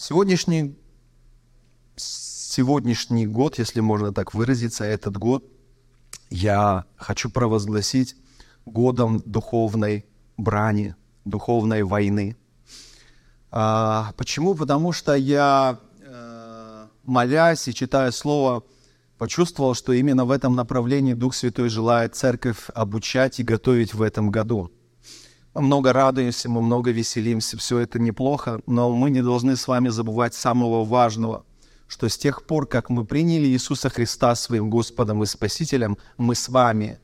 Сегодняшний, сегодняшний год, если можно так выразиться, этот год я хочу провозгласить годом духовной брани, духовной войны. А, почему? Потому что я, э, молясь и читая Слово, почувствовал, что именно в этом направлении Дух Святой желает церковь обучать и готовить в этом году. Много радуемся, мы много веселимся, все это неплохо, но мы не должны с вами забывать самого важного, что с тех пор, как мы приняли Иисуса Христа своим Господом и Спасителем, мы с вами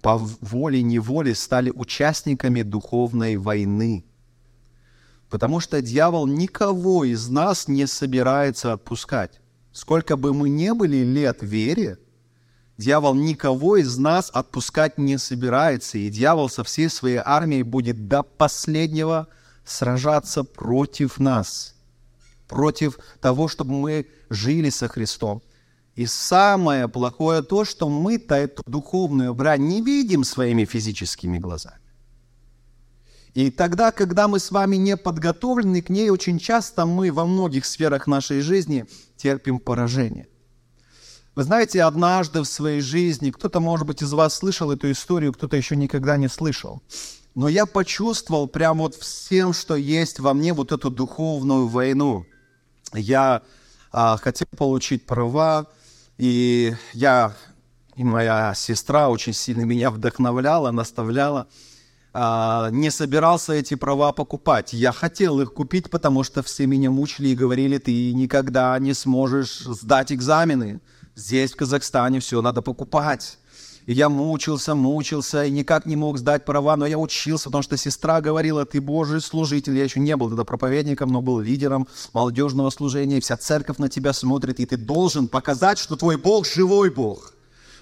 по воле-неволе стали участниками духовной войны. Потому что дьявол никого из нас не собирается отпускать. Сколько бы мы ни были лет в вере, дьявол никого из нас отпускать не собирается, и дьявол со всей своей армией будет до последнего сражаться против нас, против того, чтобы мы жили со Христом. И самое плохое то, что мы-то эту духовную брань не видим своими физическими глазами. И тогда, когда мы с вами не подготовлены к ней, очень часто мы во многих сферах нашей жизни терпим поражение. Вы знаете, однажды в своей жизни, кто-то, может быть, из вас слышал эту историю, кто-то еще никогда не слышал. Но я почувствовал прям вот всем, что есть во мне, вот эту духовную войну. Я а, хотел получить права, и я и моя сестра очень сильно меня вдохновляла, наставляла. А, не собирался эти права покупать. Я хотел их купить, потому что все меня мучили и говорили, ты никогда не сможешь сдать экзамены. Здесь, в Казахстане, все надо покупать. И я мучился, мучился, и никак не мог сдать права, но я учился, потому что сестра говорила, ты Божий служитель. Я еще не был тогда проповедником, но был лидером молодежного служения, и вся церковь на тебя смотрит, и ты должен показать, что твой Бог живой Бог.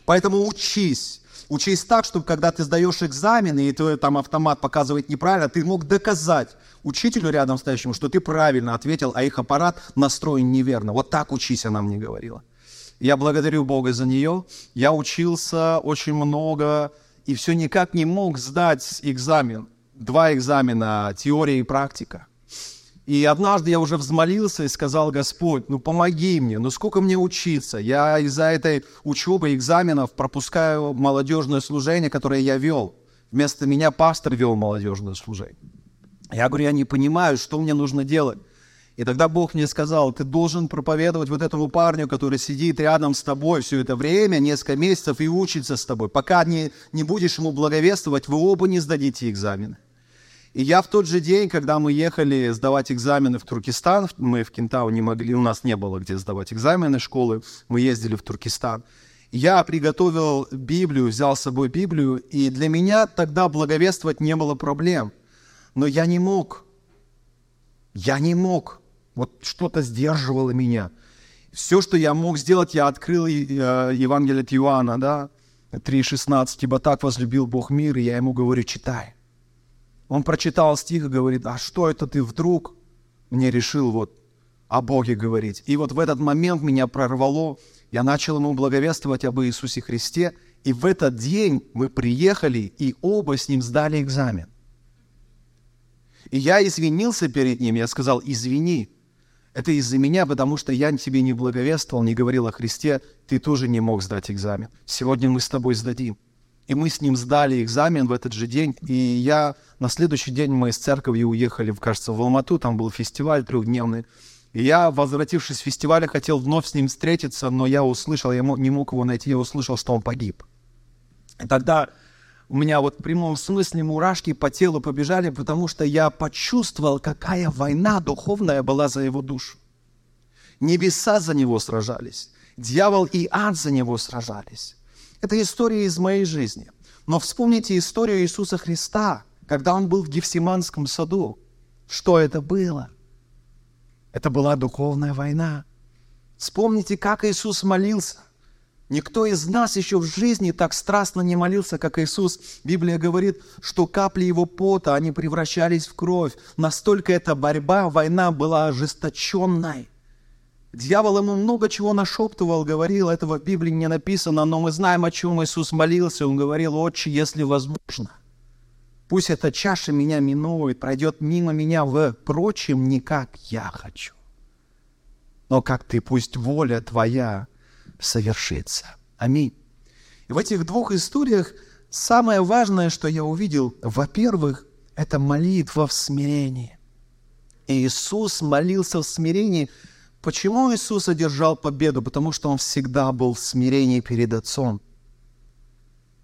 Поэтому учись. Учись так, чтобы когда ты сдаешь экзамены, и твой там автомат показывает неправильно, ты мог доказать учителю рядом стоящему, что ты правильно ответил, а их аппарат настроен неверно. Вот так учись, она мне говорила. Я благодарю Бога за нее. Я учился очень много и все никак не мог сдать экзамен. Два экзамена, теория и практика. И однажды я уже взмолился и сказал, Господь, ну помоги мне, ну сколько мне учиться? Я из-за этой учебы, экзаменов пропускаю молодежное служение, которое я вел. Вместо меня пастор вел молодежное служение. Я говорю, я не понимаю, что мне нужно делать. И тогда Бог мне сказал, ты должен проповедовать вот этому парню, который сидит рядом с тобой все это время, несколько месяцев, и учится с тобой. Пока не, не будешь ему благовествовать, вы оба не сдадите экзамены. И я в тот же день, когда мы ехали сдавать экзамены в Туркестан, мы в Кентау не могли, у нас не было где сдавать экзамены школы, мы ездили в Туркестан. Я приготовил Библию, взял с собой Библию, и для меня тогда благовествовать не было проблем. Но я не мог. Я не мог. Вот что-то сдерживало меня. Все, что я мог сделать, я открыл э, Евангелие от Иоанна, да, 3.16, «Ибо так возлюбил Бог мир», и я ему говорю, читай. Он прочитал стих и говорит, а что это ты вдруг мне решил вот о Боге говорить? И вот в этот момент меня прорвало, я начал ему благовествовать об Иисусе Христе, и в этот день мы приехали и оба с ним сдали экзамен. И я извинился перед ним, я сказал, извини, это из-за меня, потому что я тебе не благовествовал, не говорил о Христе, ты тоже не мог сдать экзамен. Сегодня мы с тобой сдадим. И мы с ним сдали экзамен в этот же день. И я на следующий день мы из церкви уехали, кажется, в Алмату, там был фестиваль трехдневный. И я, возвратившись с фестиваля, хотел вновь с ним встретиться, но я услышал, я не мог его найти, я услышал, что он погиб. И тогда у меня вот в прямом смысле мурашки по телу побежали, потому что я почувствовал, какая война духовная была за его душу. Небеса за него сражались, дьявол и ад за него сражались. Это история из моей жизни. Но вспомните историю Иисуса Христа, когда он был в Гефсиманском саду. Что это было? Это была духовная война. Вспомните, как Иисус молился. Никто из нас еще в жизни так страстно не молился, как Иисус. Библия говорит, что капли его пота, они превращались в кровь. Настолько эта борьба, война была ожесточенной. Дьявол ему много чего нашептывал, говорил, этого в Библии не написано, но мы знаем, о чем Иисус молился. Он говорил, «Отче, если возможно, пусть эта чаша меня минует, пройдет мимо меня, впрочем, не как я хочу, но как ты, пусть воля твоя совершится. Аминь. И в этих двух историях самое важное, что я увидел, во-первых, это молитва в смирении. И Иисус молился в смирении. Почему Иисус одержал победу? Потому что Он всегда был в смирении перед Отцом.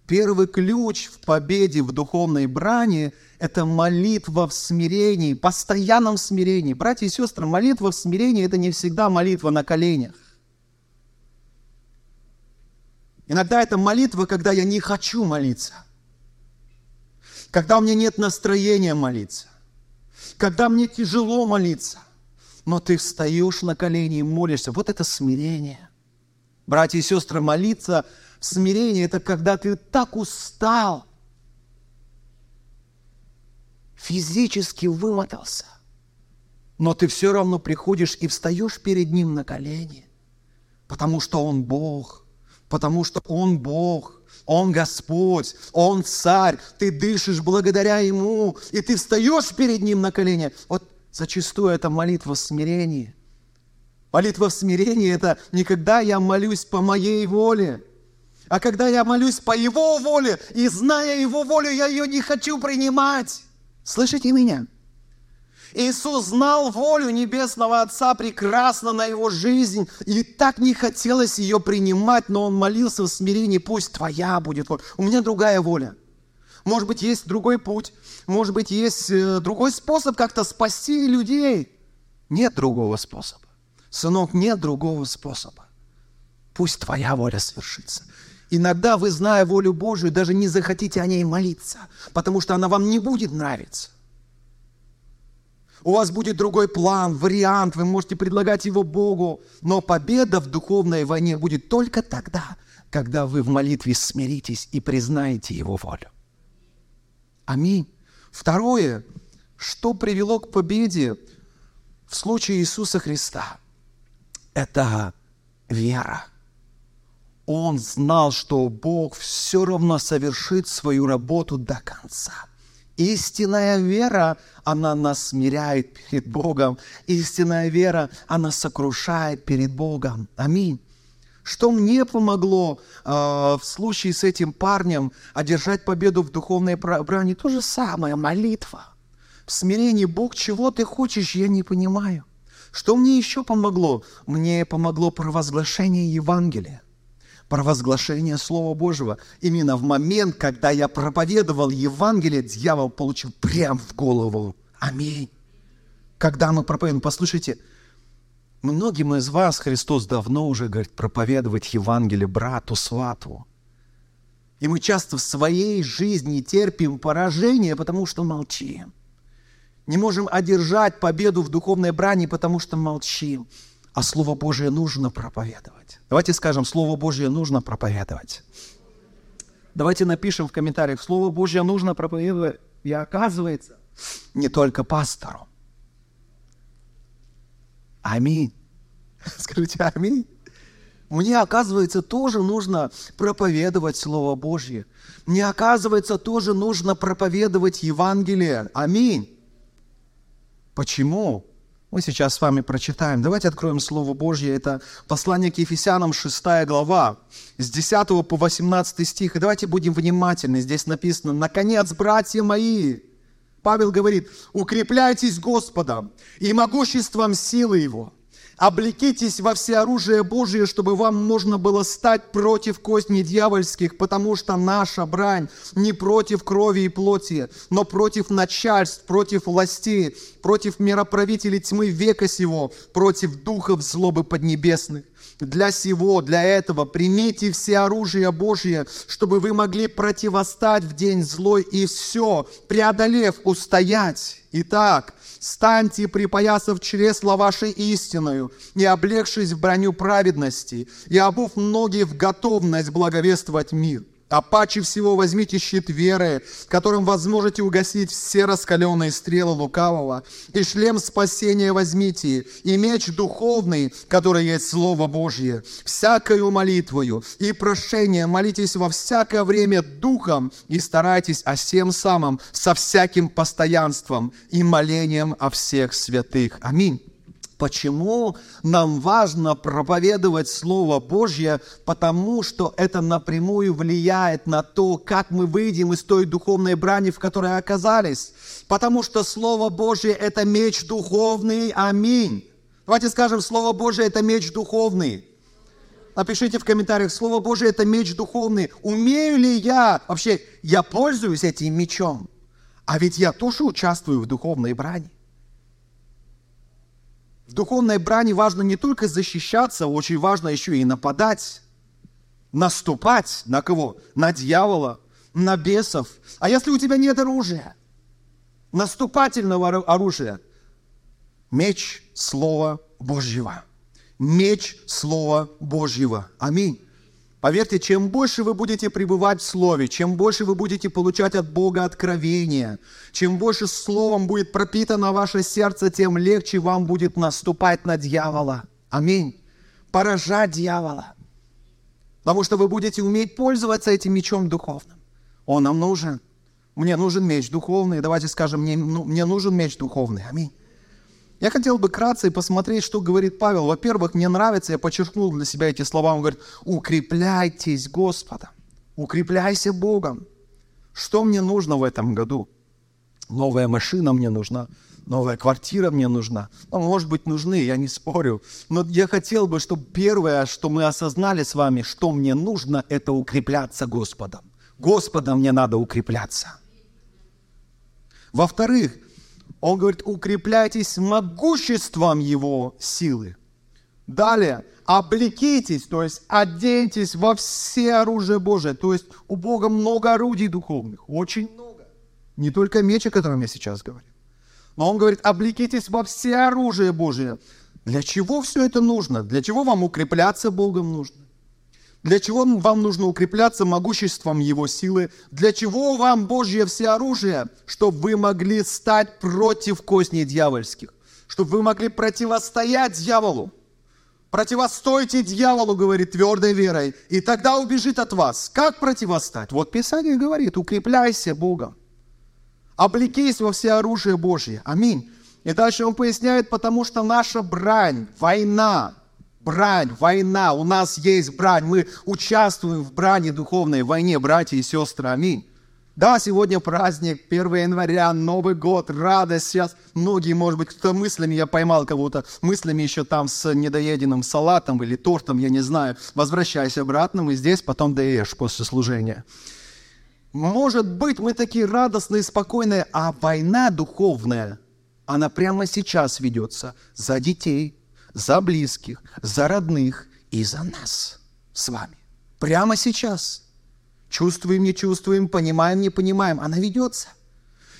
Первый ключ в победе в духовной брани – это молитва в смирении, постоянном смирении. Братья и сестры, молитва в смирении – это не всегда молитва на коленях. Иногда это молитва, когда я не хочу молиться. Когда у меня нет настроения молиться. Когда мне тяжело молиться. Но ты встаешь на колени и молишься. Вот это смирение. Братья и сестры, молиться в смирении – это когда ты так устал, физически вымотался, но ты все равно приходишь и встаешь перед Ним на колени, потому что Он Бог – потому что Он Бог, Он Господь, Он Царь, ты дышишь благодаря Ему, и ты встаешь перед Ним на колени. Вот зачастую это молитва в смирении. Молитва в смирении – это не когда я молюсь по моей воле, а когда я молюсь по Его воле, и зная Его волю, я ее не хочу принимать. Слышите меня? Иисус знал волю Небесного Отца прекрасно на его жизнь, и так не хотелось ее принимать, но он молился в смирении, пусть твоя будет воля. У меня другая воля. Может быть, есть другой путь, может быть, есть э, другой способ как-то спасти людей. Нет другого способа. Сынок, нет другого способа. Пусть твоя воля свершится. Иногда вы, зная волю Божию, даже не захотите о ней молиться, потому что она вам не будет нравиться. У вас будет другой план, вариант, вы можете предлагать его Богу. Но победа в духовной войне будет только тогда, когда вы в молитве смиритесь и признаете Его волю. Аминь. Второе, что привело к победе в случае Иисуса Христа, это вера. Он знал, что Бог все равно совершит свою работу до конца – Истинная вера, она нас смиряет перед Богом. Истинная вера, она сокрушает перед Богом. Аминь. Что мне помогло э, в случае с этим парнем одержать победу в духовной брани? То же самое, молитва. В смирении Бог, чего ты хочешь, я не понимаю. Что мне еще помогло? Мне помогло провозглашение Евангелия провозглашение Слова Божьего. Именно в момент, когда я проповедовал Евангелие, дьявол получил прям в голову. Аминь. Когда мы проповедуем, послушайте, многим из вас Христос давно уже говорит проповедовать Евангелие брату, свату. И мы часто в своей жизни терпим поражение, потому что молчим. Не можем одержать победу в духовной брани, потому что молчим а Слово Божие нужно проповедовать. Давайте скажем, Слово Божие нужно проповедовать. Давайте напишем в комментариях, Слово Божье нужно проповедовать. И оказывается, не только пастору. Аминь. Скажите аминь. Мне, оказывается, тоже нужно проповедовать Слово Божье. Мне, оказывается, тоже нужно проповедовать Евангелие. Аминь. Почему? Мы сейчас с вами прочитаем. Давайте откроем Слово Божье. Это послание к Ефесянам, 6 глава, с 10 по 18 стих. И давайте будем внимательны. Здесь написано, «Наконец, братья мои!» Павел говорит, «Укрепляйтесь Господом и могуществом силы Его, Облекитесь во все оружие Божие, чтобы вам можно было стать против козней дьявольских, потому что наша брань не против крови и плоти, но против начальств, против властей, против мироправителей тьмы века сего, против духов злобы поднебесных. Для сего, для этого примите все оружие Божие, чтобы вы могли противостать в день злой и все, преодолев, устоять. Итак, станьте, припоясав чресла вашей истиною, и облегшись в броню праведности, и обув ноги в готовность благовествовать мир. А паче всего возьмите щит веры, которым возможете угасить все раскаленные стрелы лукавого, и шлем спасения возьмите, и меч духовный, который есть Слово Божье, всякою молитвою и прошением молитесь во всякое время духом, и старайтесь о всем самом со всяким постоянством и молением о всех святых. Аминь. Почему нам важно проповедовать Слово Божье? Потому что это напрямую влияет на то, как мы выйдем из той духовной брани, в которой оказались. Потому что Слово Божье – это меч духовный. Аминь. Давайте скажем, Слово Божье – это меч духовный. Напишите в комментариях, Слово Божье – это меч духовный. Умею ли я, вообще, я пользуюсь этим мечом? А ведь я тоже участвую в духовной брани. В духовной брани важно не только защищаться, очень важно еще и нападать, наступать на кого? На дьявола, на бесов. А если у тебя нет оружия, наступательного оружия, меч Слова Божьего. Меч Слова Божьего. Аминь. Поверьте, чем больше вы будете пребывать в Слове, чем больше вы будете получать от Бога откровения, чем больше Словом будет пропитано ваше сердце, тем легче вам будет наступать на дьявола. Аминь. Поражать дьявола. Потому что вы будете уметь пользоваться этим мечом духовным. Он нам нужен. Мне нужен меч духовный. Давайте скажем, мне, ну, мне нужен меч духовный. Аминь. Я хотел бы кратко посмотреть, что говорит Павел. Во-первых, мне нравится, я подчеркнул для себя эти слова. Он говорит, укрепляйтесь Господом, укрепляйся Богом. Что мне нужно в этом году? Новая машина мне нужна, новая квартира мне нужна. Ну, может быть, нужны, я не спорю. Но я хотел бы, чтобы первое, что мы осознали с вами, что мне нужно, это укрепляться Господом. Господом мне надо укрепляться. Во-вторых, он говорит, укрепляйтесь могуществом Его силы. Далее, облекитесь, то есть оденьтесь во все оружие Божие. То есть у Бога много орудий духовных, очень много. Не только меч, о котором я сейчас говорю. Но он говорит, облекитесь во все оружие Божие. Для чего все это нужно? Для чего вам укрепляться Богом нужно? Для чего вам нужно укрепляться могуществом Его силы? Для чего вам Божье всеоружие? Чтобы вы могли стать против козней дьявольских. Чтобы вы могли противостоять дьяволу. Противостойте дьяволу, говорит, твердой верой, и тогда убежит от вас. Как противостать? Вот Писание говорит, укрепляйся Богом. Облекись во все оружие Божье. Аминь. И дальше он поясняет, потому что наша брань, война, брань, война, у нас есть брань, мы участвуем в брани духовной, войне, братья и сестры, аминь. Да, сегодня праздник, 1 января, Новый год, радость. Сейчас многие, может быть, кто мыслями, я поймал кого-то, мыслями еще там с недоеденным салатом или тортом, я не знаю. Возвращайся обратно, мы здесь, потом доешь после служения. Может быть, мы такие радостные, спокойные, а война духовная, она прямо сейчас ведется за детей, за близких, за родных и за нас с вами. Прямо сейчас. Чувствуем, не чувствуем, понимаем, не понимаем. Она ведется.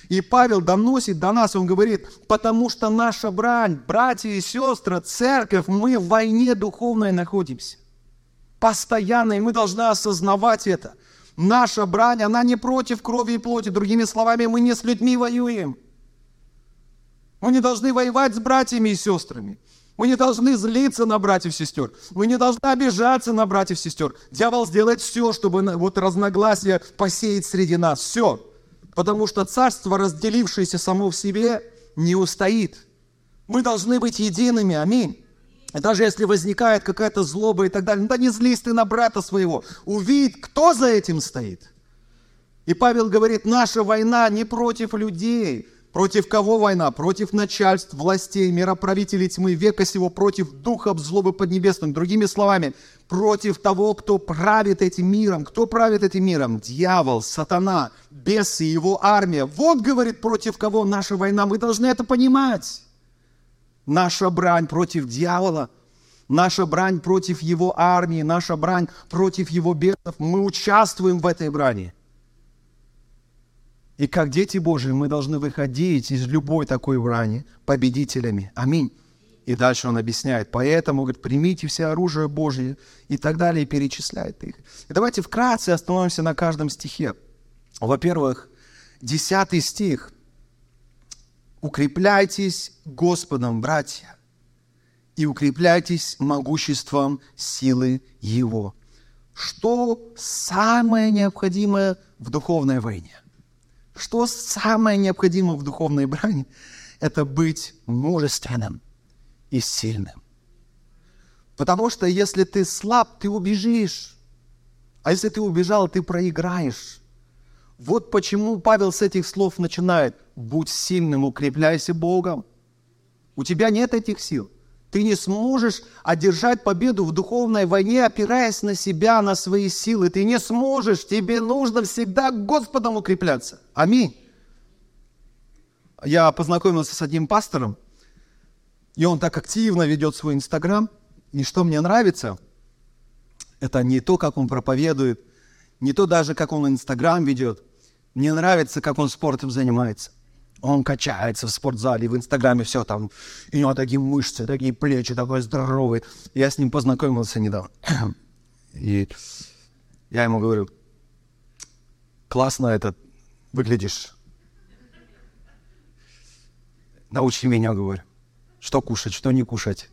И Павел доносит до нас, он говорит, потому что наша брань, братья и сестры, церковь, мы в войне духовной находимся. Постоянно, и мы должны осознавать это. Наша брань, она не против крови и плоти. Другими словами, мы не с людьми воюем. Мы не должны воевать с братьями и сестрами. Мы не должны злиться на братьев и сестер. Мы не должны обижаться на братьев и сестер. Дьявол сделает все, чтобы вот разногласия посеять среди нас. Все. Потому что царство, разделившееся само в себе, не устоит. Мы должны быть едиными. Аминь. И даже если возникает какая-то злоба и так далее, да не злись ты на брата своего. Увидь, кто за этим стоит. И Павел говорит, наша война не против людей, Против кого война? Против начальств, властей, мироправителей тьмы века сего, против духов злобы поднебесных. Другими словами, против того, кто правит этим миром. Кто правит этим миром? Дьявол, сатана, бесы, его армия. Вот, говорит, против кого наша война. Мы должны это понимать. Наша брань против дьявола, наша брань против его армии, наша брань против его бесов. Мы участвуем в этой брани. И как дети Божьи мы должны выходить из любой такой брани победителями. Аминь. И дальше он объясняет, поэтому, говорит, примите все оружие Божье и так далее, и перечисляет их. И давайте вкратце остановимся на каждом стихе. Во-первых, десятый стих. «Укрепляйтесь Господом, братья, и укрепляйтесь могуществом силы Его». Что самое необходимое в духовной войне? Что самое необходимое в духовной брани? Это быть мужественным и сильным. Потому что если ты слаб, ты убежишь. А если ты убежал, ты проиграешь. Вот почему Павел с этих слов начинает. Будь сильным, укрепляйся Богом. У тебя нет этих сил. Ты не сможешь одержать победу в духовной войне, опираясь на себя, на свои силы. Ты не сможешь. Тебе нужно всегда Господом укрепляться. Аминь. Я познакомился с одним пастором, и он так активно ведет свой Инстаграм. И что мне нравится, это не то, как он проповедует, не то даже, как он Инстаграм ведет. Мне нравится, как он спортом занимается. Он качается в спортзале, в Инстаграме все там. И у него такие мышцы, такие плечи, такой здоровый. Я с ним познакомился недавно. И я ему говорю, классно это выглядишь. Научи меня, говорю, что кушать, что не кушать,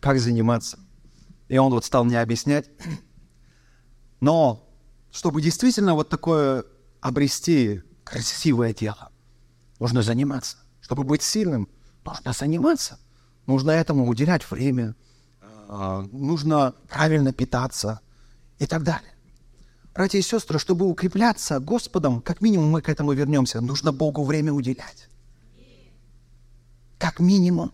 как заниматься. И он вот стал мне объяснять. Но чтобы действительно вот такое обрести красивое тело, нужно заниматься. Чтобы быть сильным, нужно заниматься. Нужно этому уделять время, а, нужно правильно питаться и так далее. Братья и сестры, чтобы укрепляться Господом, как минимум мы к этому вернемся, нужно Богу время уделять. Как минимум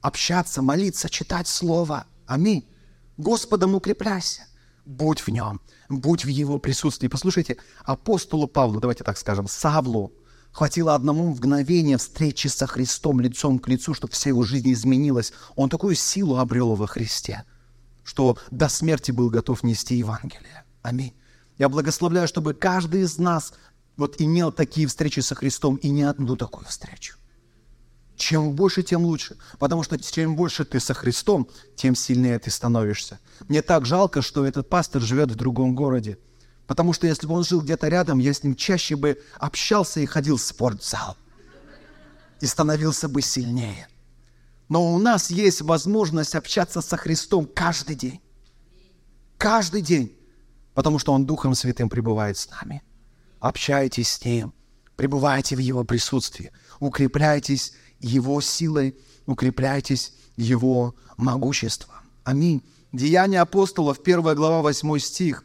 общаться, молиться, читать Слово. Аминь. Господом укрепляйся. Будь в нем, будь в его присутствии. Послушайте, апостолу Павлу, давайте так скажем, Савлу, хватило одному мгновения встречи со Христом лицом к лицу, чтобы вся его жизнь изменилась. Он такую силу обрел во Христе, что до смерти был готов нести Евангелие. Аминь. Я благословляю, чтобы каждый из нас вот имел такие встречи со Христом и не одну такую встречу. Чем больше, тем лучше. Потому что чем больше ты со Христом, тем сильнее ты становишься. Мне так жалко, что этот пастор живет в другом городе. Потому что если бы он жил где-то рядом, я с ним чаще бы общался и ходил в спортзал. И становился бы сильнее. Но у нас есть возможность общаться со Христом каждый день. Каждый день. Потому что Он Духом Святым пребывает с нами. Общайтесь с Ним. Пребывайте в Его присутствии. Укрепляйтесь его силой, укрепляйтесь Его могуществом. Аминь. Деяния апостолов, 1 глава, 8 стих.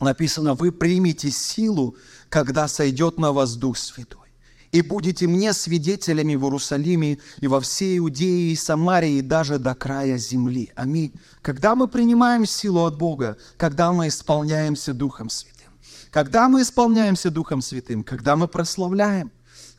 Написано, вы примете силу, когда сойдет на вас Дух Святой. И будете мне свидетелями в Иерусалиме и во всей Иудее и Самарии, и даже до края земли. Аминь. Когда мы принимаем силу от Бога, когда мы исполняемся Духом Святым, когда мы исполняемся Духом Святым, когда мы прославляем,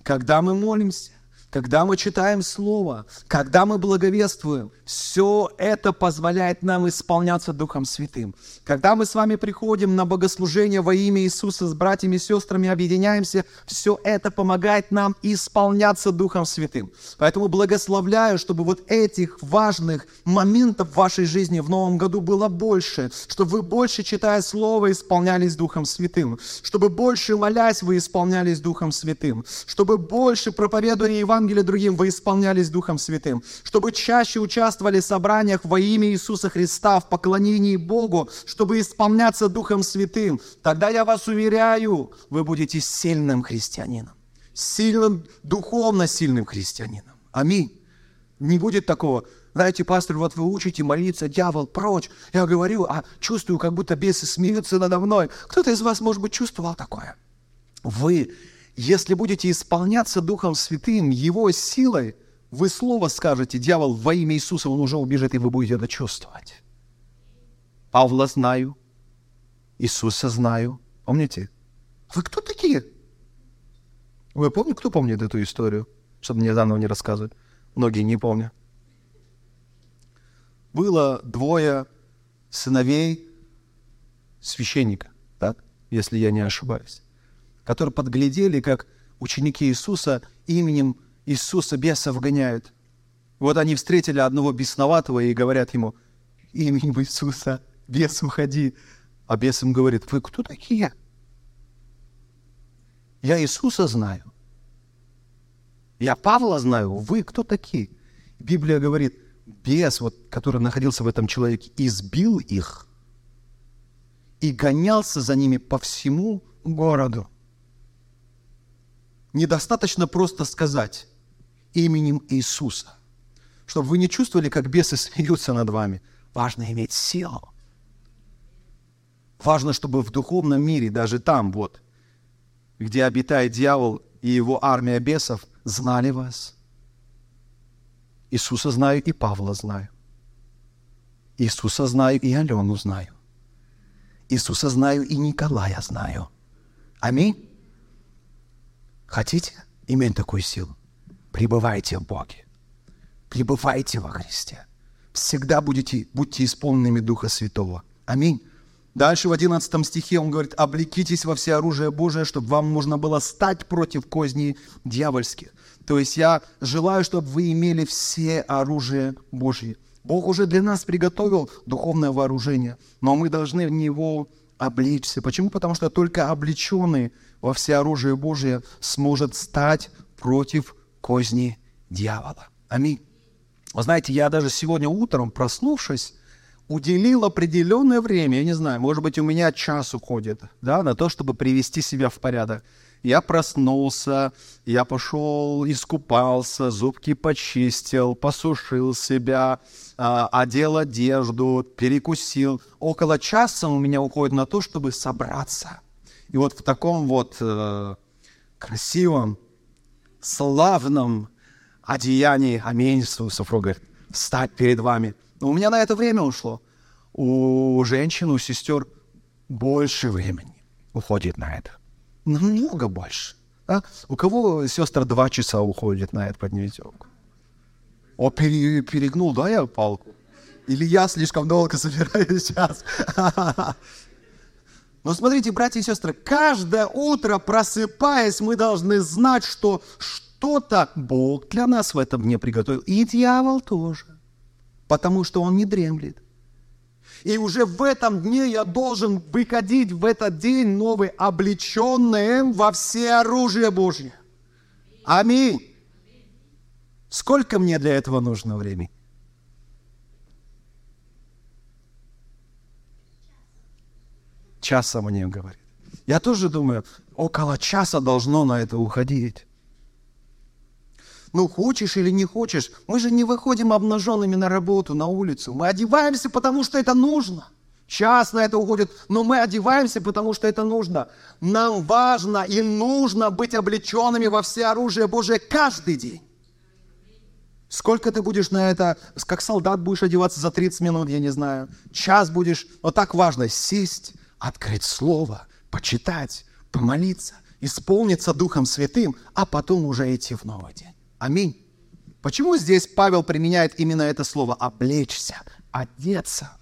когда мы молимся, когда мы читаем Слово, когда мы благовествуем, все это позволяет нам исполняться Духом Святым. Когда мы с вами приходим на богослужение во имя Иисуса с братьями и сестрами, объединяемся, все это помогает нам исполняться Духом Святым. Поэтому благословляю, чтобы вот этих важных моментов в вашей жизни в новом году было больше, чтобы вы больше, читая Слово, исполнялись Духом Святым, чтобы больше молясь, вы исполнялись Духом Святым, чтобы больше проповедуя Евангелие, Евангелие другим, вы исполнялись Духом Святым, чтобы чаще участвовали в собраниях во имя Иисуса Христа, в поклонении Богу, чтобы исполняться Духом Святым. Тогда я вас уверяю, вы будете сильным христианином, сильным, духовно сильным христианином. Аминь. Не будет такого, знаете, пастор, вот вы учите молиться, дьявол, прочь. Я говорю, а чувствую, как будто бесы смеются надо мной. Кто-то из вас, может быть, чувствовал такое. Вы если будете исполняться Духом Святым, Его силой, вы слово скажете, дьявол, во имя Иисуса, он уже убежит, и вы будете это чувствовать. Павла знаю, Иисуса знаю. Помните? Вы кто такие? Вы помните, кто помнит эту историю? Чтобы мне заново не рассказывать. Многие не помнят. Было двое сыновей священника, так? Если я не ошибаюсь которые подглядели, как ученики Иисуса именем Иисуса бесов гоняют. Вот они встретили одного бесноватого и говорят ему, именем Иисуса, бес, уходи. А бес им говорит, вы кто такие? Я Иисуса знаю. Я Павла знаю. Вы кто такие? Библия говорит, бес, вот, который находился в этом человеке, избил их и гонялся за ними по всему городу. Недостаточно просто сказать именем Иисуса. чтобы вы не чувствовали, как бесы смеются над вами. Важно иметь силу. Важно, чтобы в духовном мире, даже там вот, где обитает дьявол и его армия бесов, знали вас. Иисуса знаю и Павла знаю. Иисуса знаю и Алену знаю. Иисуса знаю и Николая знаю. Аминь. Хотите иметь такую силу? Пребывайте в Боге. Пребывайте во Христе. Всегда будете, будьте исполненными Духа Святого. Аминь. Дальше в 11 стихе он говорит, «Облекитесь во все оружие Божие, чтобы вам можно было стать против козней дьявольских». То есть я желаю, чтобы вы имели все оружие Божье. Бог уже для нас приготовил духовное вооружение, но мы должны в него облечься. Почему? Потому что только облеченный во все оружие Божие сможет стать против козни дьявола. Аминь. Вы знаете, я даже сегодня утром, проснувшись, уделил определенное время, я не знаю, может быть, у меня час уходит, да, на то, чтобы привести себя в порядок. Я проснулся, я пошел, искупался, зубки почистил, посушил себя, э, одел одежду, перекусил. Около часа у меня уходит на то, чтобы собраться. И вот в таком вот э, красивом, славном одеянии, аминь, супруга, встать перед вами. Но у меня на это время ушло. У женщин, у сестер больше времени уходит на это намного больше. А? У кого сестра два часа уходит на это подневесёвку? О, пере, перегнул, да, я палку? Или я слишком долго собираюсь сейчас? Но смотрите, братья и сестры, каждое утро, просыпаясь, мы должны знать, что что-то Бог для нас в этом не приготовил. И дьявол тоже. Потому что он не дремлет. И уже в этом дне я должен выходить в этот день новый, облеченный во все оружие Божье. Аминь. Сколько мне для этого нужно времени? Часа мне говорит. Я тоже думаю, около часа должно на это уходить. Ну, хочешь или не хочешь, мы же не выходим обнаженными на работу, на улицу. Мы одеваемся, потому что это нужно. Час на это уходит, но мы одеваемся, потому что это нужно. Нам важно и нужно быть облеченными во все оружие Божие каждый день. Сколько ты будешь на это, как солдат будешь одеваться за 30 минут, я не знаю. Час будешь, но так важно сесть, открыть слово, почитать, помолиться, исполниться Духом Святым, а потом уже идти в новый день. Аминь. Почему здесь Павел применяет именно это слово «облечься», «одеться»?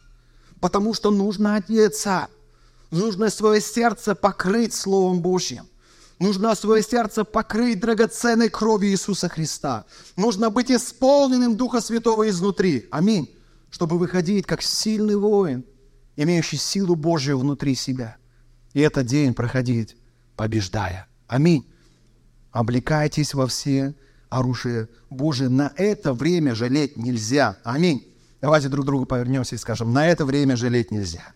Потому что нужно одеться. Нужно свое сердце покрыть Словом Божьим. Нужно свое сердце покрыть драгоценной кровью Иисуса Христа. Нужно быть исполненным Духа Святого изнутри. Аминь. Чтобы выходить как сильный воин, имеющий силу Божью внутри себя. И этот день проходить, побеждая. Аминь. Облекайтесь во все оружие Божие. На это время жалеть нельзя. Аминь. Давайте друг другу повернемся и скажем, на это время жалеть нельзя.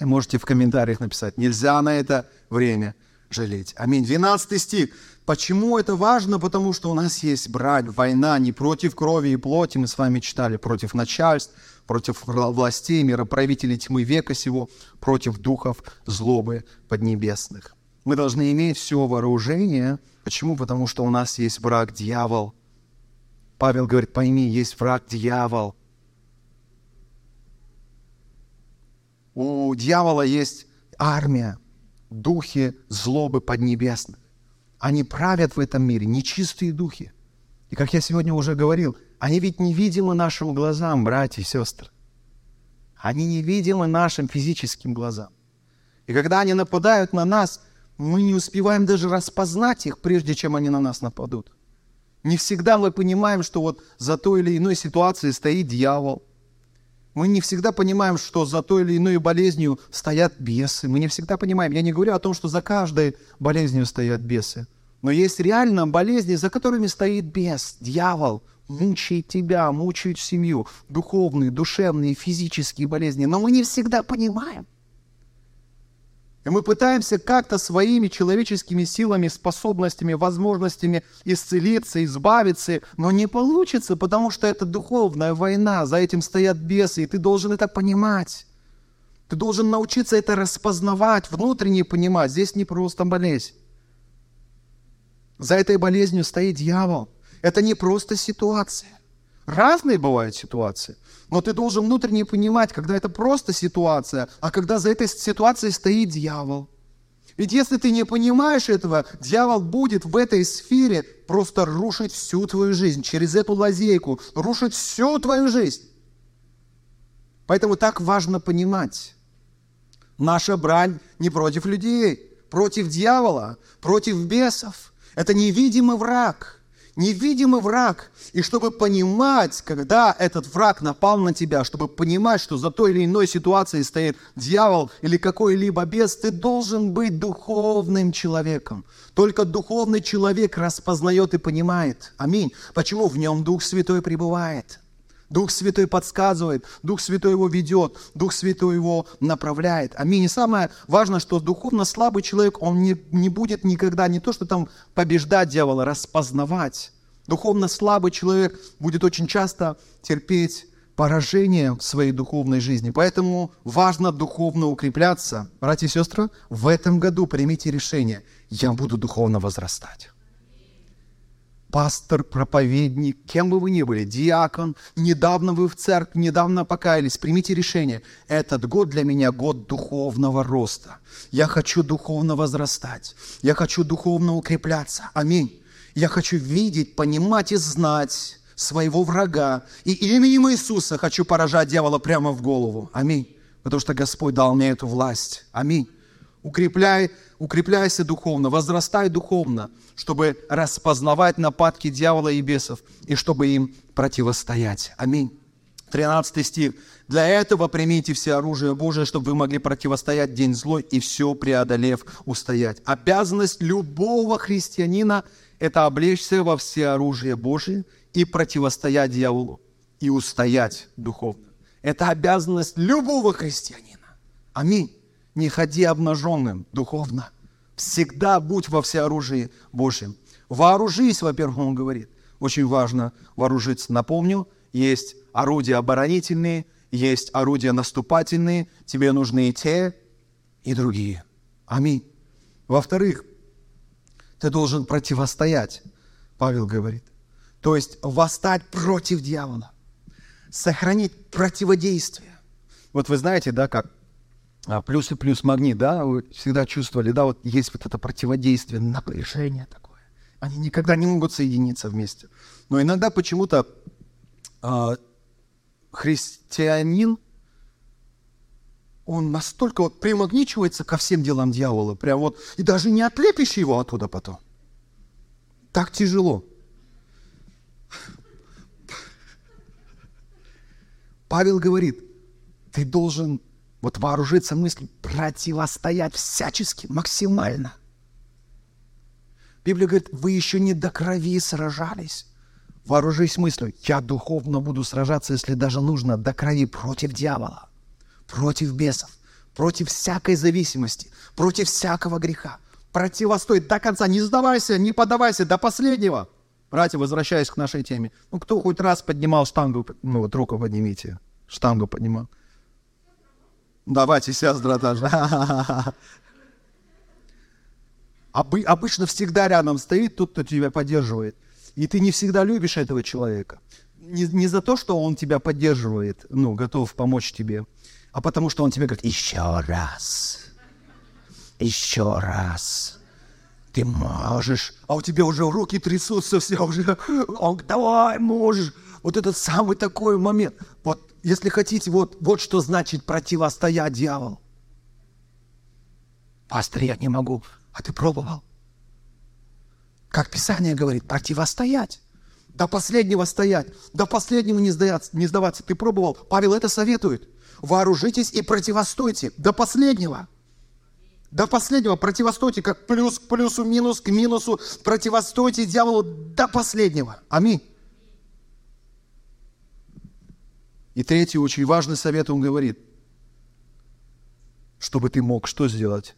И можете в комментариях написать, нельзя на это время жалеть. Аминь. 12 стих. Почему это важно? Потому что у нас есть брань, война не против крови и плоти, мы с вами читали, против начальств, против властей, мироправителей тьмы века сего, против духов злобы поднебесных. Мы должны иметь все вооружение. Почему? Потому что у нас есть враг дьявол. Павел говорит, пойми, есть враг дьявол. У дьявола есть армия, духи злобы поднебесных. Они правят в этом мире, нечистые духи. И как я сегодня уже говорил, они ведь невидимы нашим глазам, братья и сестры. Они невидимы нашим физическим глазам. И когда они нападают на нас – мы не успеваем даже распознать их, прежде чем они на нас нападут. Не всегда мы понимаем, что вот за той или иной ситуацией стоит дьявол. Мы не всегда понимаем, что за той или иной болезнью стоят бесы. Мы не всегда понимаем. Я не говорю о том, что за каждой болезнью стоят бесы. Но есть реально болезни, за которыми стоит бес, дьявол, мучает тебя, мучает семью, духовные, душевные, физические болезни. Но мы не всегда понимаем. И мы пытаемся как-то своими человеческими силами, способностями, возможностями исцелиться, избавиться, но не получится, потому что это духовная война, за этим стоят бесы, и ты должен это понимать. Ты должен научиться это распознавать, внутренне понимать. Здесь не просто болезнь. За этой болезнью стоит дьявол. Это не просто ситуация. Разные бывают ситуации. Но ты должен внутренне понимать, когда это просто ситуация, а когда за этой ситуацией стоит дьявол. Ведь если ты не понимаешь этого, дьявол будет в этой сфере просто рушить всю твою жизнь, через эту лазейку, рушить всю твою жизнь. Поэтому так важно понимать. Наша брань не против людей, против дьявола, против бесов. Это невидимый враг – невидимый враг. И чтобы понимать, когда этот враг напал на тебя, чтобы понимать, что за той или иной ситуацией стоит дьявол или какой-либо бес, ты должен быть духовным человеком. Только духовный человек распознает и понимает. Аминь. Почему в нем Дух Святой пребывает? Дух Святой подсказывает, Дух Святой его ведет, Дух Святой его направляет. Аминь. И самое важное, что духовно слабый человек, он не, не будет никогда не то, что там побеждать дьявола, распознавать. Духовно слабый человек будет очень часто терпеть поражение в своей духовной жизни. Поэтому важно духовно укрепляться. Братья и сестры, в этом году примите решение. Я буду духовно возрастать пастор, проповедник, кем бы вы ни были, диакон, недавно вы в церкви, недавно покаялись, примите решение. Этот год для меня год духовного роста. Я хочу духовно возрастать. Я хочу духовно укрепляться. Аминь. Я хочу видеть, понимать и знать своего врага. И именем Иисуса хочу поражать дьявола прямо в голову. Аминь. Потому что Господь дал мне эту власть. Аминь. Укрепляй, укрепляйся духовно, возрастай духовно, чтобы распознавать нападки дьявола и бесов, и чтобы им противостоять. Аминь. 13 стих. «Для этого примите все оружие Божие, чтобы вы могли противостоять день злой и все преодолев устоять». Обязанность любого христианина – это облечься во все оружие Божие и противостоять дьяволу, и устоять духовно. Это обязанность любого христианина. Аминь не ходи обнаженным духовно. Всегда будь во всеоружии Божьем. Вооружись, во-первых, он говорит. Очень важно вооружиться. Напомню, есть орудия оборонительные, есть орудия наступательные. Тебе нужны и те, и другие. Аминь. Во-вторых, ты должен противостоять, Павел говорит. То есть восстать против дьявола. Сохранить противодействие. Вот вы знаете, да, как плюс и плюс магнит, да, вы всегда чувствовали, да, вот есть вот это противодействие, напряжение такое. Они никогда не могут соединиться вместе. Но иногда почему-то э, христианин, он настолько вот примагничивается ко всем делам дьявола, прям вот, и даже не отлепишь его оттуда потом. Так тяжело. Павел говорит, ты должен вот вооружиться мыслью, противостоять всячески, максимально. Библия говорит, вы еще не до крови сражались. Вооружись мыслью, я духовно буду сражаться, если даже нужно, до крови против дьявола, против бесов, против всякой зависимости, против всякого греха. Противостой до конца, не сдавайся, не поддавайся до последнего. Братья, возвращаясь к нашей теме. Ну, кто хоть раз поднимал штангу, ну вот руку поднимите, штангу поднимал. Давайте сестра тоже. Обы, обычно всегда рядом стоит тот, кто тебя поддерживает. И ты не всегда любишь этого человека. Не, не за то, что он тебя поддерживает, ну, готов помочь тебе, а потому что он тебе говорит, еще раз, еще раз, ты можешь. А у тебя уже руки трясутся все, уже, он, давай, можешь. Вот этот самый такой момент. Вот если хотите, вот, вот что значит противостоять дьяволу. Пастор, я не могу. А ты пробовал? Как Писание говорит, противостоять. До последнего стоять, до последнего не сдаваться, не сдаваться. Ты пробовал? Павел это советует. Вооружитесь и противостойте до последнего. До последнего противостойте, как плюс к плюсу, минус к минусу. Противостойте дьяволу до последнего. Аминь. И третий очень важный совет он говорит, чтобы ты мог что сделать?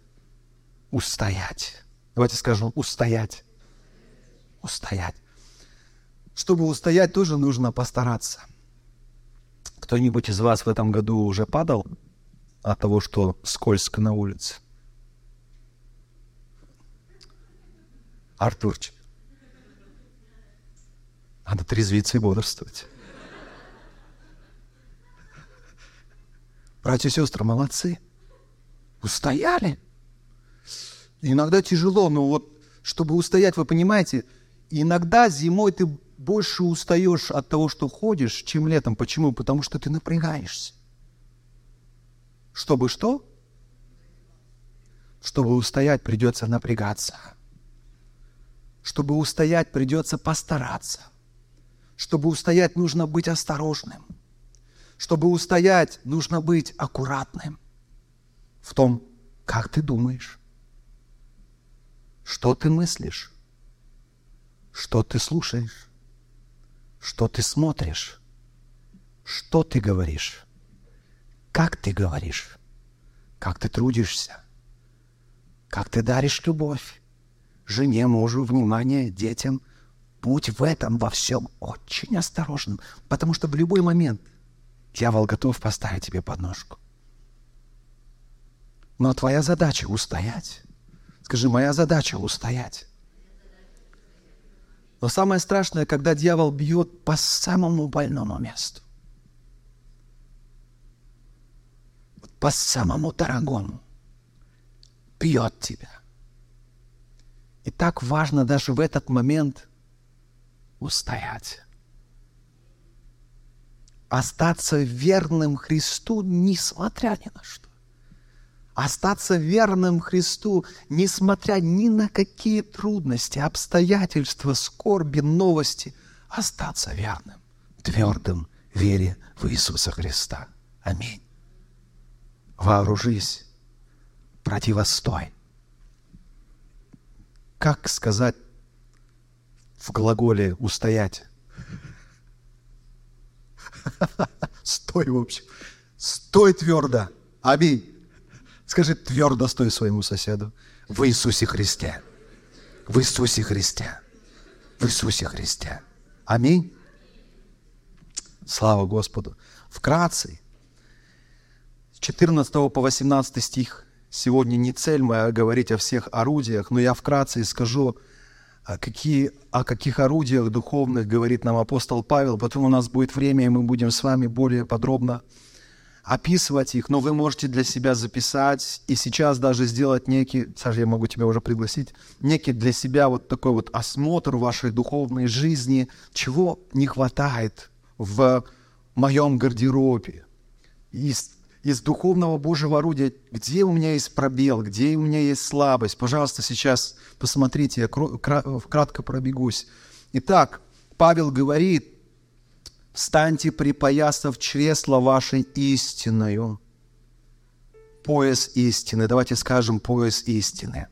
устоять. Давайте скажем устоять. Устоять. Чтобы устоять, тоже нужно постараться. Кто-нибудь из вас в этом году уже падал от того, что скользко на улице? Артурчик. Надо трезвиться и бодрствовать. Братья и сестры, молодцы. Устояли. Иногда тяжело, но вот чтобы устоять, вы понимаете, иногда зимой ты больше устаешь от того, что ходишь, чем летом. Почему? Потому что ты напрягаешься. Чтобы что? Чтобы устоять, придется напрягаться. Чтобы устоять, придется постараться. Чтобы устоять, нужно быть осторожным. Чтобы устоять, нужно быть аккуратным в том, как ты думаешь, что ты мыслишь, что ты слушаешь, что ты смотришь, что ты говоришь, как ты говоришь, как ты трудишься, как ты даришь любовь жене, мужу, внимание, детям. Будь в этом во всем очень осторожным, потому что в любой момент дьявол готов поставить тебе подножку. Но твоя задача устоять. Скажи, моя задача устоять. Но самое страшное, когда дьявол бьет по самому больному месту. По самому дорогому. Бьет тебя. И так важно даже в этот момент устоять. Остаться верным Христу, несмотря ни на что остаться верным Христу, несмотря ни на какие трудности, обстоятельства, скорби, новости, остаться верным, твердым вере в Иисуса Христа. Аминь. Вооружись, противостой. Как сказать в глаголе «устоять»? Стой, в общем. Стой твердо. Аминь. Скажи твердо стой своему соседу. В Иисусе Христе. В Иисусе Христе. В Иисусе Христе. Аминь. Слава Господу. Вкратце, с 14 по 18 стих, сегодня не цель моя говорить о всех орудиях, но я вкратце скажу, а какие, о каких орудиях духовных говорит нам апостол Павел. Потом у нас будет время, и мы будем с вами более подробно описывать их, но вы можете для себя записать и сейчас даже сделать некий, Саша, я могу тебя уже пригласить, некий для себя вот такой вот осмотр вашей духовной жизни, чего не хватает в моем гардеробе, из, из духовного Божьего орудия, где у меня есть пробел, где у меня есть слабость. Пожалуйста, сейчас посмотрите, я кратко пробегусь. Итак, Павел говорит, Встаньте, припоясав чресло вашей истиною. Пояс истины. Давайте скажем пояс истины.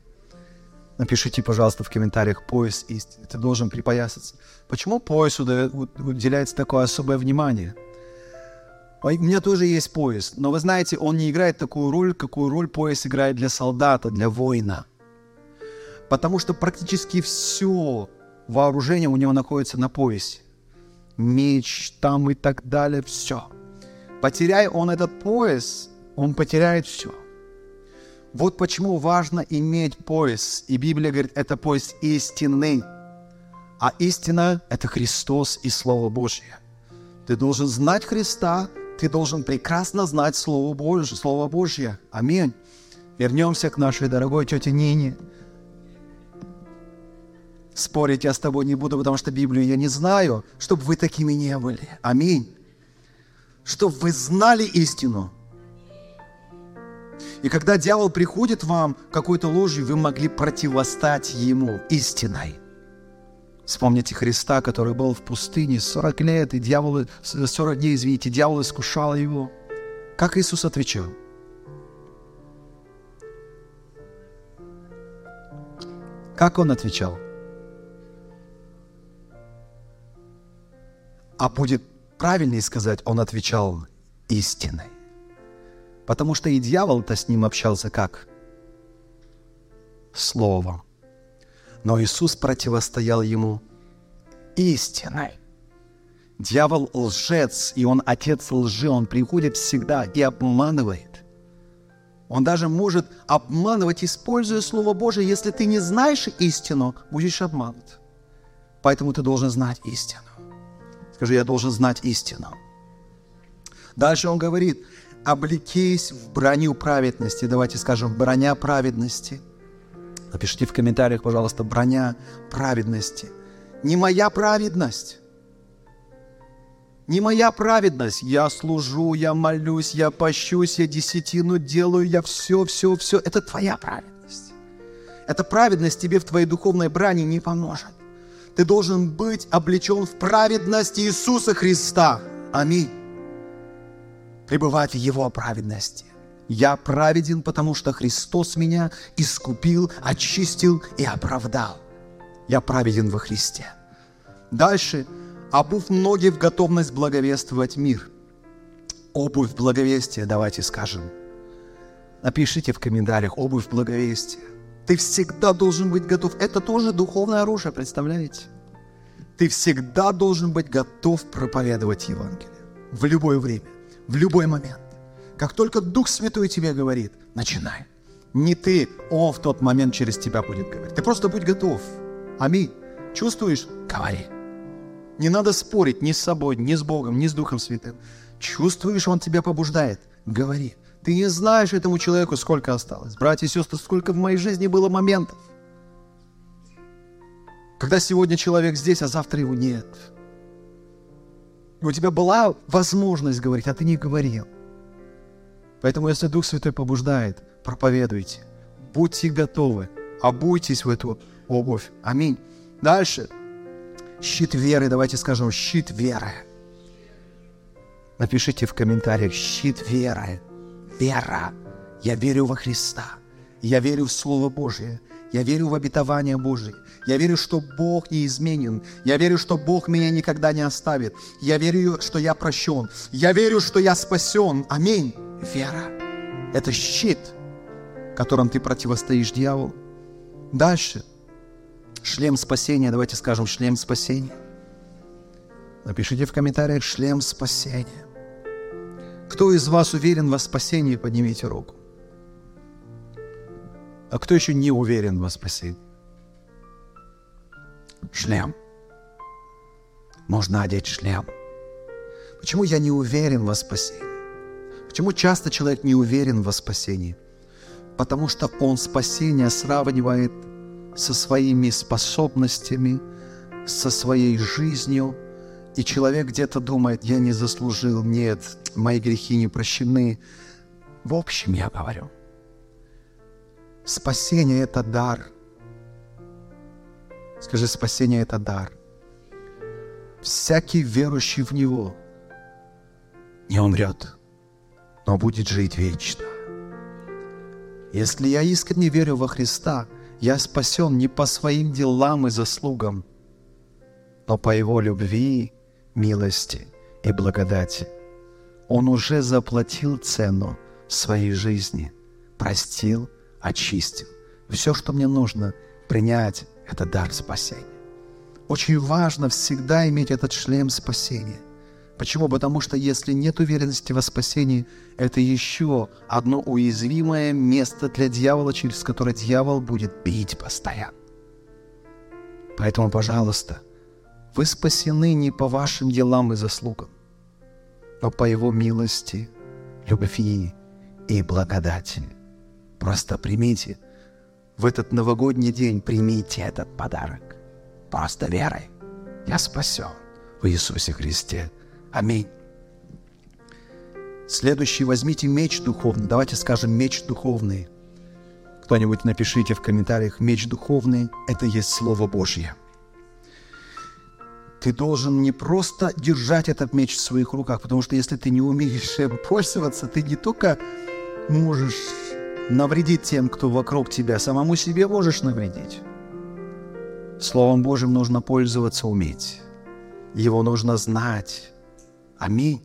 Напишите, пожалуйста, в комментариях пояс истины. Ты должен припоясаться. Почему поясу уделяется такое особое внимание? У меня тоже есть пояс, но вы знаете, он не играет такую роль, какую роль пояс играет для солдата, для воина. Потому что практически все вооружение у него находится на поясе меч там и так далее, все. Потеряй он этот пояс, он потеряет все. Вот почему важно иметь пояс. И Библия говорит, это пояс истины. А истина – это Христос и Слово Божье. Ты должен знать Христа, ты должен прекрасно знать Слово Божье. Слово Божье. Аминь. Вернемся к нашей дорогой тете Нине. Спорить я с тобой не буду, потому что Библию я не знаю, чтобы вы такими не были. Аминь. Чтобы вы знали истину. И когда дьявол приходит вам какой-то ложью, вы могли противостать ему истиной. Вспомните Христа, который был в пустыне 40 лет, и дьявол, 40 дней, извините, дьявол искушал его. Как Иисус отвечал? Как он отвечал? А будет правильнее сказать, он отвечал истиной. Потому что и дьявол-то с ним общался как? словом. Но Иисус противостоял ему истиной. Дьявол лжец, и он отец лжи, он приходит всегда и обманывает. Он даже может обманывать, используя Слово Божие. Если ты не знаешь истину, будешь обманут. Поэтому ты должен знать истину. Скажи, я должен знать истину. Дальше он говорит, облекись в броню праведности. Давайте скажем, броня праведности. Напишите в комментариях, пожалуйста, броня праведности. Не моя праведность. Не моя праведность. Я служу, я молюсь, я пощусь, я десятину делаю, я все, все, все. Это твоя праведность. Эта праведность тебе в твоей духовной брани не поможет. Ты должен быть облечен в праведность Иисуса Христа. Аминь пребывать в Его праведности. Я праведен, потому что Христос меня искупил, очистил и оправдал. Я праведен во Христе. Дальше. Обувь ноги в готовность благовествовать мир. Обувь благовестия, давайте скажем. Напишите в комментариях обувь благовестия. Ты всегда должен быть готов. Это тоже духовное оружие, представляете? Ты всегда должен быть готов проповедовать Евангелие в любое время в любой момент. Как только Дух Святой тебе говорит, начинай. Не ты, он в тот момент через тебя будет говорить. Ты просто будь готов. Аминь. Чувствуешь? Говори. Не надо спорить ни с собой, ни с Богом, ни с Духом Святым. Чувствуешь, Он тебя побуждает? Говори. Ты не знаешь этому человеку, сколько осталось. Братья и сестры, сколько в моей жизни было моментов. Когда сегодня человек здесь, а завтра его нет – у тебя была возможность говорить, а ты не говорил. Поэтому, если Дух Святой побуждает, проповедуйте. Будьте готовы. Обуйтесь в эту обувь. Аминь. Дальше. Щит веры. Давайте скажем, щит веры. Напишите в комментариях, щит веры. Вера. Я верю во Христа. Я верю в Слово Божье. Я верю в обетование Божие. Я верю, что Бог неизменен. Я верю, что Бог меня никогда не оставит. Я верю, что я прощен. Я верю, что я спасен. Аминь. Вера – это щит, которым ты противостоишь дьяволу. Дальше. Шлем спасения. Давайте скажем шлем спасения. Напишите в комментариях шлем спасения. Кто из вас уверен во спасении, поднимите руку. А кто еще не уверен во спасении? Шлем. Можно одеть шлем. Почему я не уверен во спасении? Почему часто человек не уверен во спасении? Потому что он спасение сравнивает со своими способностями, со своей жизнью, и человек где-то думает, я не заслужил, нет, мои грехи не прощены. В общем, я говорю – Спасение – это дар. Скажи, спасение – это дар. Всякий верующий в Него не умрет, но будет жить вечно. Если я искренне верю во Христа, я спасен не по своим делам и заслугам, но по Его любви, милости и благодати. Он уже заплатил цену своей жизни, простил – очистил. Все, что мне нужно, принять это дар спасения. Очень важно всегда иметь этот шлем спасения. Почему? Потому что если нет уверенности во спасении, это еще одно уязвимое место для дьявола, через которое дьявол будет бить постоянно. Поэтому, пожалуйста, вы спасены не по вашим делам и заслугам, но по Его милости, любви и благодати. Просто примите. В этот новогодний день примите этот подарок. Просто верой. Я спасен в Иисусе Христе. Аминь. Следующий возьмите меч духовный. Давайте скажем меч духовный. Кто-нибудь напишите в комментариях, меч духовный – это есть Слово Божье. Ты должен не просто держать этот меч в своих руках, потому что если ты не умеешь им пользоваться, ты не только можешь навредить тем, кто вокруг тебя, самому себе можешь навредить. Словом Божьим нужно пользоваться, уметь. Его нужно знать. Аминь.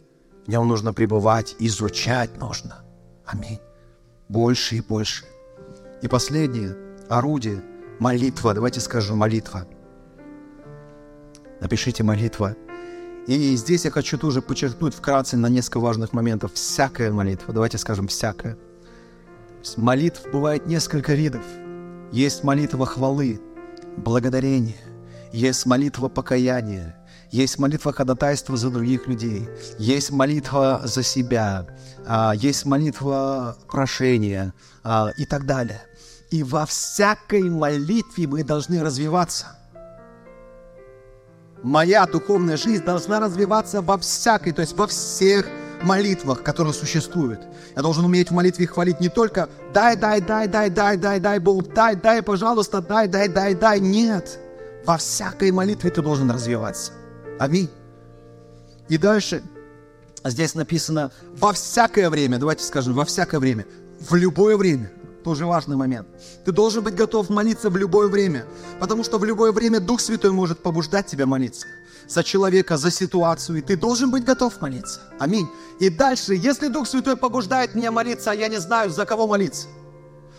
В нем нужно пребывать, изучать нужно. Аминь. Больше и больше. И последнее. орудие, молитва. Давайте скажем молитва. Напишите молитва. И здесь я хочу тоже подчеркнуть вкратце на несколько важных моментов. Всякая молитва. Давайте скажем всякая. Молитв бывает несколько видов. Есть молитва хвалы, благодарения. Есть молитва покаяния. Есть молитва ходатайства за других людей. Есть молитва за себя. А, есть молитва прошения а, и так далее. И во всякой молитве мы должны развиваться. Моя духовная жизнь должна развиваться во всякой, то есть во всех молитвах, которые существуют. Я должен уметь в молитве хвалить не только «дай, дай, дай, дай, дай, дай, дай, Бог, дай, дай, пожалуйста, дай, дай, дай, дай». Нет. Во всякой молитве ты должен развиваться. Аминь. И дальше здесь написано «во всякое время». Давайте скажем «во всякое время». В любое время. Тоже важный момент. Ты должен быть готов молиться в любое время, потому что в любое время Дух Святой может побуждать тебя молиться за человека, за ситуацию, и ты должен быть готов молиться. Аминь. И дальше, если Дух Святой побуждает меня молиться, а я не знаю, за кого молиться.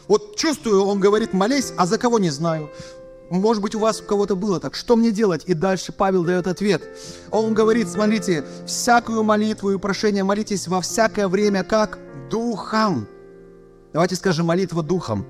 Вот чувствую, он говорит, молись, а за кого не знаю. Может быть, у вас у кого-то было так. Что мне делать? И дальше Павел дает ответ. Он говорит, смотрите, всякую молитву и прошение молитесь во всякое время как духом. Давайте скажем молитва духом.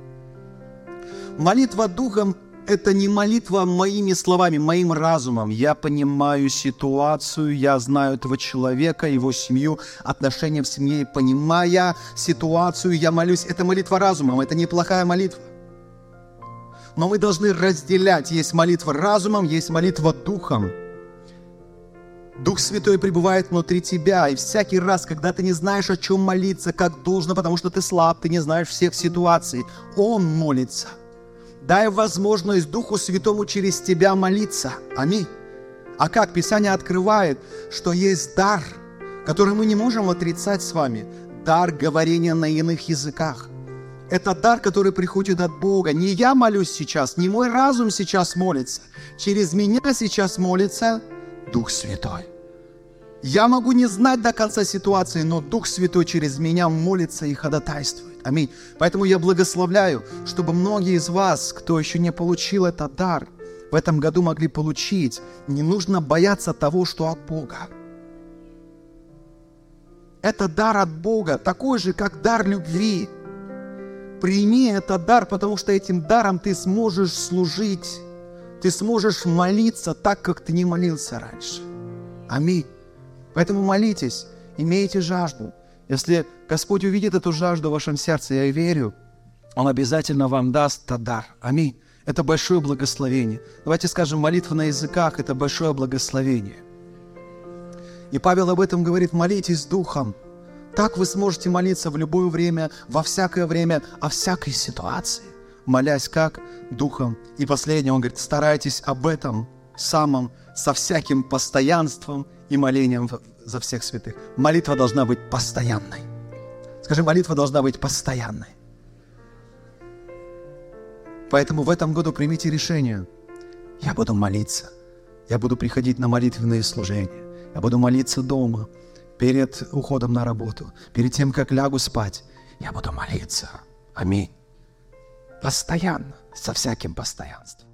Молитва духом – это не молитва моими словами, моим разумом. Я понимаю ситуацию, я знаю этого человека, его семью, отношения в семье. Понимая ситуацию, я молюсь. Это молитва разумом, это неплохая молитва. Но мы должны разделять. Есть молитва разумом, есть молитва духом. Дух Святой пребывает внутри тебя, и всякий раз, когда ты не знаешь, о чем молиться, как должно, потому что ты слаб, ты не знаешь всех ситуаций, Он молится. Дай возможность Духу Святому через тебя молиться. Аминь. А как Писание открывает, что есть дар, который мы не можем отрицать с вами, дар говорения на иных языках. Это дар, который приходит от Бога. Не я молюсь сейчас, не мой разум сейчас молится. Через меня сейчас молится Дух Святой. Я могу не знать до конца ситуации, но Дух Святой через меня молится и ходатайствует. Аминь. Поэтому я благословляю, чтобы многие из вас, кто еще не получил этот дар, в этом году могли получить. Не нужно бояться того, что от Бога. Это дар от Бога, такой же, как дар любви. Прими этот дар, потому что этим даром ты сможешь служить. Ты сможешь молиться так, как ты не молился раньше. Аминь. Поэтому молитесь, имейте жажду. Если Господь увидит эту жажду в вашем сердце, я верю, Он обязательно вам даст этот дар. Аминь. Это большое благословение. Давайте скажем, молитва на языках – это большое благословение. И Павел об этом говорит, молитесь Духом. Так вы сможете молиться в любое время, во всякое время, о всякой ситуации, молясь как? Духом. И последнее, он говорит, старайтесь об этом самом, со всяким постоянством и молением за всех святых. Молитва должна быть постоянной. Скажи, молитва должна быть постоянной. Поэтому в этом году примите решение. Я буду молиться. Я буду приходить на молитвенные служения. Я буду молиться дома, перед уходом на работу, перед тем, как лягу спать. Я буду молиться. Аминь. Постоянно, со всяким постоянством.